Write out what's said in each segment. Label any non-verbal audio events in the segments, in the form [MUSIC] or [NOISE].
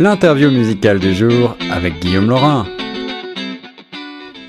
L'interview musicale du jour avec Guillaume Laurin.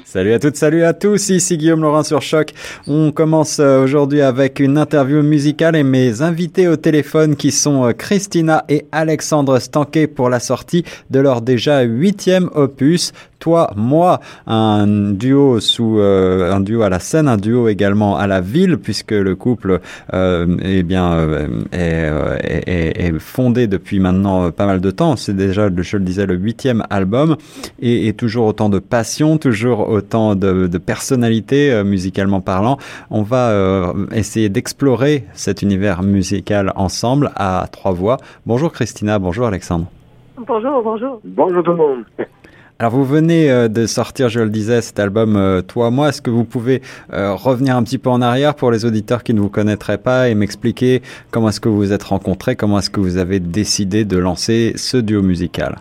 Salut à toutes, salut à tous, ici Guillaume Laurin sur Choc. On commence euh, aujourd'hui avec une interview musicale et mes invités au téléphone qui sont euh, Christina et Alexandre Stanquet pour la sortie de leur déjà huitième opus, toi, moi, un duo sous euh, un duo à la scène, un duo également à la ville, puisque le couple euh, eh bien euh, est, est, est, fondé depuis maintenant pas mal de temps. C'est déjà, je le disais, le huitième album, et, et, toujours autant de passion, toujours autant de, de personnalité musicalement parlant. On va essayer d'explorer cet univers musical ensemble à trois voix. Bonjour Christina, bonjour Alexandre. Bonjour, bonjour. Bonjour tout le monde. Alors vous venez euh, de sortir, je le disais, cet album euh, Toi moi. Est-ce que vous pouvez euh, revenir un petit peu en arrière pour les auditeurs qui ne vous connaîtraient pas et m'expliquer comment est-ce que vous vous êtes rencontrés, comment est-ce que vous avez décidé de lancer ce duo musical?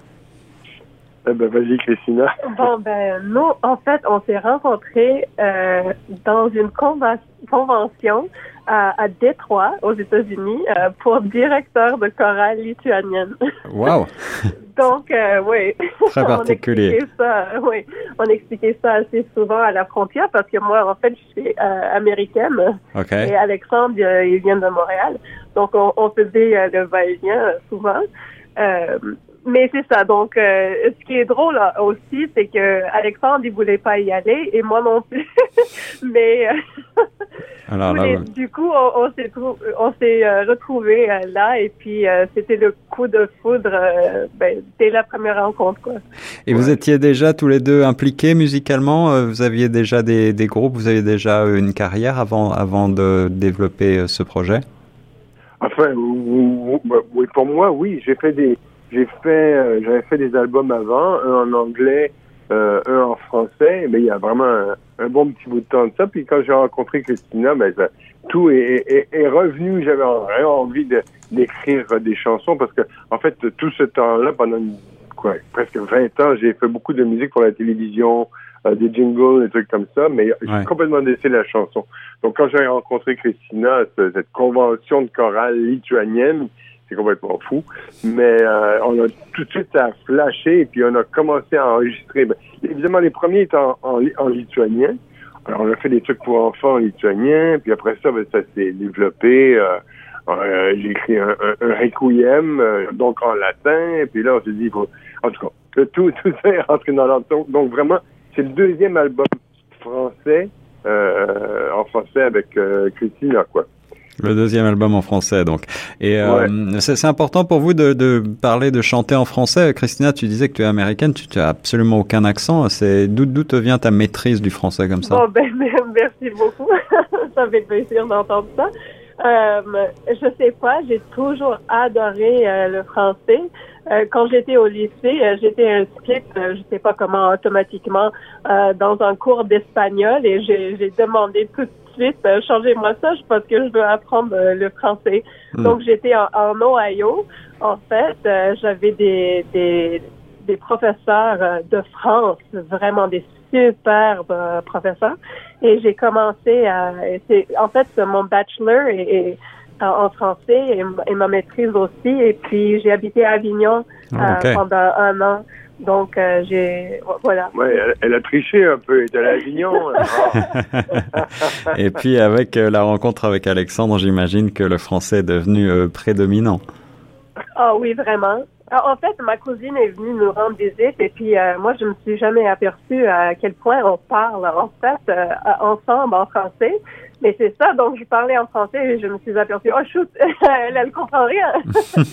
Eh ben, vas-y, Christina. Bon, ben, nous, en fait, on s'est rencontrés euh, dans une convention à, à Détroit, aux États-Unis, euh, pour directeur de chorale lituanienne. Wow! [LAUGHS] Donc, euh, oui. Très [LAUGHS] particulier. on expliquait ça, oui, on expliquait ça assez souvent à la frontière parce que moi, en fait, je suis euh, américaine. Okay. Et Alexandre, il vient de Montréal. Donc, on, on faisait euh, le va-et-vient souvent. Euh, mais c'est ça. Donc, euh, ce qui est drôle là, aussi, c'est que Alexandre, il voulait pas y aller et moi non plus. [LAUGHS] mais euh, Alors, là, mais ouais. du coup, on, on s'est on s'est euh, retrouvés euh, là et puis euh, c'était le coup de foudre euh, ben, dès la première rencontre. Quoi. Et vous étiez déjà tous les deux impliqués musicalement euh, Vous aviez déjà des, des groupes Vous aviez déjà une carrière avant, avant de développer euh, ce projet? Enfin, oui, oui, pour moi, oui, j'ai fait des, j'ai fait, euh, j'avais fait des albums avant, un en anglais, euh, un en français, mais il y a vraiment un, un, bon petit bout de temps de ça. Puis quand j'ai rencontré Christina, ben ça, tout est, est, est revenu. J'avais vraiment envie de, d'écrire des chansons parce que, en fait, tout ce temps-là, pendant quoi, presque 20 ans, j'ai fait beaucoup de musique pour la télévision, euh, des jingles, des trucs comme ça, mais j'ai Ouais. complètement laissé la chanson. Donc quand j'ai rencontré Christina, ce- cette convention de chorale lituanienne, c'est complètement fou, mais euh, on a tout de suite à flasher et puis on a commencé à enregistrer. Ben, évidemment, les premiers étaient en, en, en lituanien. Alors on a fait des trucs pour enfants en lituanien, puis après ça, ben, ça s'est développé. Euh, euh, j'ai écrit un, un, un requiem, euh, donc en latin, puis là on s'est dit, faut... en tout cas, que tout, tout ça est rentré dans l'ordre. Donc, donc vraiment, c'est le deuxième album français, euh, en français avec euh, Christina, quoi. Le deuxième album en français, donc. Et euh, c'est c'est important pour vous de, de parler, de chanter en français. Christina, tu disais que tu es américaine, tu n'as absolument aucun accent. C'est d'où d'où te vient ta maîtrise du français comme ça? Bon, ben, [LAUGHS] merci beaucoup. [LAUGHS] ça fait plaisir d'entendre ça. Euh, je sais pas, j'ai toujours adoré euh, le français. Euh, quand j'étais au lycée, euh, j'étais inscrite, euh, je sais pas comment, automatiquement euh, dans un cours d'espagnol et j'ai j'ai demandé tout de suite, euh, changez-moi ça parce que je veux apprendre euh, le français. Hmm. Donc j'étais en, en Ohio. En fait, euh, j'avais des, des des professeurs de France, vraiment des superbes euh, professeurs. Et j'ai commencé à, en fait, mon bachelor est, est en français et, et ma maîtrise aussi. Et puis, j'ai habité à Avignon Ah, euh, pendant un an. Donc, euh, j'ai, voilà. Ouais, elle, elle a triché un peu, elle était à l'Avignon. [LAUGHS] Et puis avec euh, la rencontre avec Alexandre, j'imagine que le français est devenu euh, prédominant. Ah oui, vraiment. Alors, en fait, ma cousine est venue nous rendre visite et puis euh, moi, je me suis jamais aperçue à quel point on parle en fait euh, ensemble en français. Mais c'est ça, donc je parlais en français et je me suis aperçue, oh shoot, [LAUGHS] elle, elle comprend rien. [LAUGHS]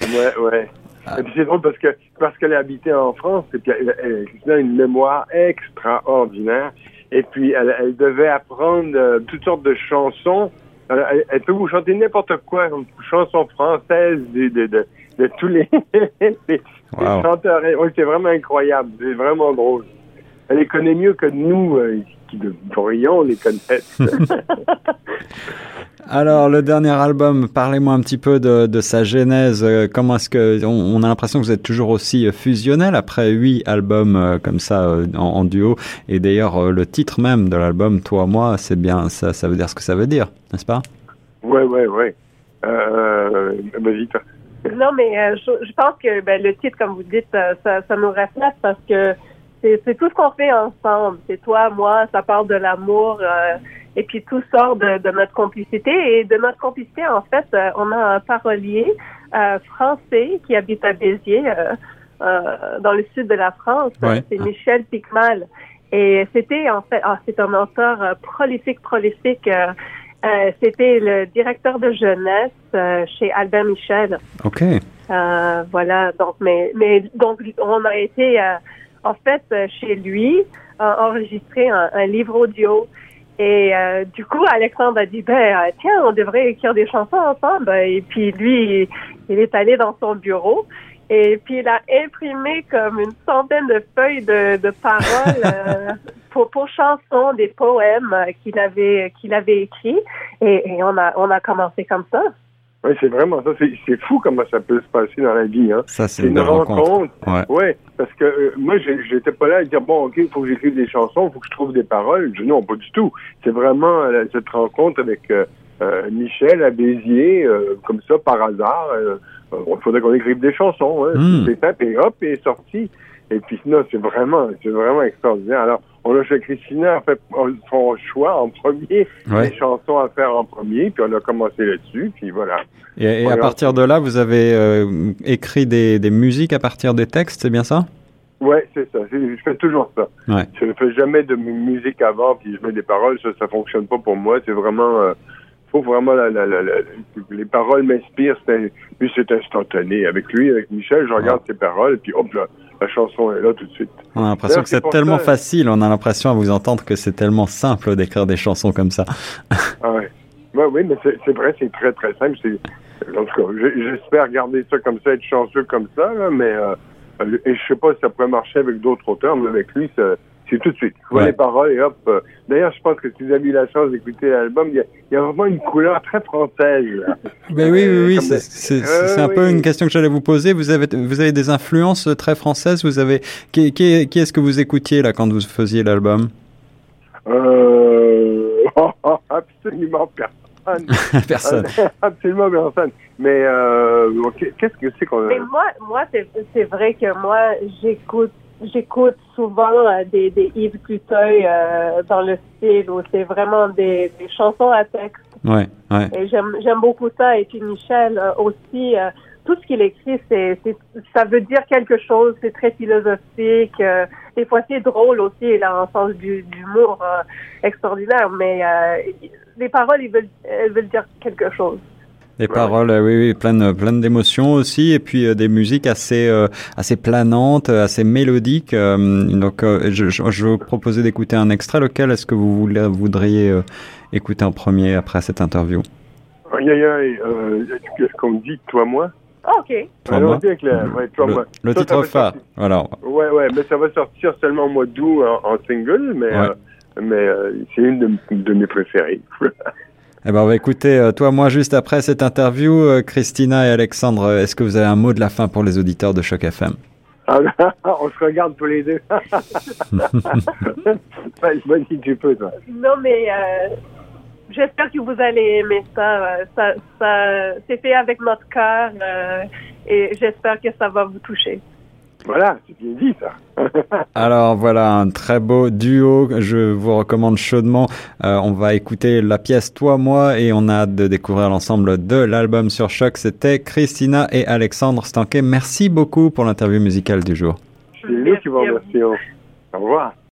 ouais, ouais. Et puis c'est drôle parce que parce qu'elle a habité en France et puis elle, elle, Christina a une mémoire extraordinaire. Et puis elle, elle devait apprendre euh, toutes sortes de chansons. Elle, elle- elle peut vous chanter n'importe quoi, une chanson française de, de, de, de tous les, [LAUGHS] les, les chanteurs. Oui, c'est vraiment incroyable, c'est vraiment drôle. Elle les connaît mieux que nous, euh, qui devrions les connaître. [LAUGHS] Alors le dernier album, parlez-moi un petit peu de, de sa genèse. Euh, Comment est-ce que on, on a l'impression que vous êtes toujours aussi euh, fusionnel après huit albums euh, comme ça euh, en, en duo. Et d'ailleurs euh, le titre même de l'album, toi moi, c'est bien ça, ça veut dire ce que ça veut dire, n'est-ce pas? Ouais, ouais, ouais. Euh, vas-y, toi. Non, mais euh, je, je, pense que ben, le titre, comme vous dites, ça, ça nous reflète parce que c'est tout ce qu'on fait ensemble. C'est toi, moi, ça parle de l'amour euh, et puis tout sort de, de, notre complicité. Et de notre complicité, en fait, euh, on a un parolier euh, français qui habite à Béziers, dans le sud de la France. C'est Michel Picmal. Et c'était en fait, ah, c'est un auteur prolifique, prolifique. c'était le directeur de jeunesse chez Albert Michel. Ok. voilà. Donc, mais, mais donc on a été en fait, euh, chez lui, a enregistré un, livre audio. Et euh, du coup, Alexandre a dit, ben euh, tiens, on devrait écrire des chansons ensemble. Et puis lui, il est allé dans son bureau. Et puis il a imprimé comme une centaine de feuilles de, de paroles [LAUGHS] pour, pour chansons, des poèmes qu'il avait qu'il avait écrits. Et, et, on a on a commencé comme ça. Oui, c'est vraiment ça. C'est fou comment ça peut se passer dans la vie. Hein. Ça, c'est une, rencontre. Ouais. ouais. parce que euh, moi, j'étais pas là à dire bon, ok, il faut que j'écrive des chansons, il faut que je trouve des paroles. Je, non, pas du tout. C'est vraiment euh, cette rencontre avec euh, Michel à Béziers, comme ça, par hasard. il faudrait qu'on écrive des chansons. Hein. C'est simple et hop, et est sorti. Et puis non, c'est vraiment, c'est vraiment extraordinaire. Alors, on a fait Christina a fait son choix en premier, les chansons à faire en premier, puis on a commencé là-dessus, puis voilà. Et, à partir de là, vous avez euh, écrit des, des, musiques à partir des textes, c'est bien ça? Oui, c'est ça. Je fais toujours ça. Ouais. Je ne fais jamais de musique avant, puis je mets des paroles. Ça, ça fonctionne pas pour moi. C'est vraiment. Euh, faut vraiment la, la, la, les paroles m'inspirent. C'est instantané. Avec lui, avec Michel, je regarde ses paroles, puis hop là la chanson est là tout de suite. On a l'impression que c'est tellement facile, on a l'impression à vous entendre que c'est tellement simple d'écrire des chansons comme ça. ah ouais. oui, mais c'est vrai, c'est très très simple. En tout cas, j'espère garder ça comme ça, être chanceux comme ça, mais euh, et je sais pas si ça pourrait marcher avec d'autres auteurs, mais avec lui, ça c'est tout de suite. Je vois les paroles et hop. Euh, d'ailleurs, je pense que si vous avez eu la chance d'écouter l'album, il y, a vraiment une couleur très française. [LAUGHS] Ben oui, oui, oui. C'est un peu une question que j'allais vous poser. Vous avez, vous avez des influences très françaises. Vous avez qui, qui, est-ce que vous écoutiez là quand vous faisiez l'album? Euh... [LAUGHS] [LAUGHS] absolument personne. personne. absolument personne. Mais euh, qu'est-ce que c'est qu'on. Mais moi, moi, c'est vrai que moi, j'écoute j'écoute souvent euh, des, des Yves Cluteuil euh, dans le style où c'est vraiment des, des, chansons à texte. Ouais, ouais. Et j'aime, j'aime beaucoup ça. Et puis Michel euh, aussi, tout ce qu'il écrit, c'est, c'est, ça veut dire quelque chose. C'est très philosophique. des fois, c'est drôle aussi. Il a un sens du, d'humour extraordinaire. Mais les paroles, ils veulent, elles veulent dire quelque chose. Des paroles, euh, oui, oui, pleines, pleines d'émotions aussi, et puis euh, des musiques assez, euh, assez planantes, assez mélodiques. donc, je, je, je vous proposais d'écouter un extrait. Lequel est-ce que vous voulez, voudriez écouter en premier après cette interview? Aïe, aïe, aïe, qu'est-ce qu'on me dit, toi, moi? OK. Toi, moi? ouais, toi, le, moi. le titre phare, voilà. Ouais, ouais, mais ça va sortir seulement au mois d'août en, single, mais, mais c'est une de, de mes préférées. [LAUGHS] Eh ben, on va écouter, euh, toi, moi, juste après cette interview, euh, Christina et Alexandre, euh, est-ce que vous avez un mot de la fin pour les auditeurs de Choc FM ah, [LAUGHS] on se regarde tous les deux. [LAUGHS] Vas-y, tu peux, toi. Non, mais j'espère que vous allez aimer ça. ça, ça c'est fait avec notre cœur et j'espère que ça va vous toucher. Voilà, c'est bien dit ça. [LAUGHS] Alors voilà, un très beau duo, je vous recommande chaudement. Euh, on va écouter la pièce Toi, moi et on a hâte de découvrir l'ensemble de l'album sur Choc. C'était Christina et Alexandre Stanquet. Merci beaucoup pour l'interview musicale du jour. C'est nous qui vous remercions. Au revoir.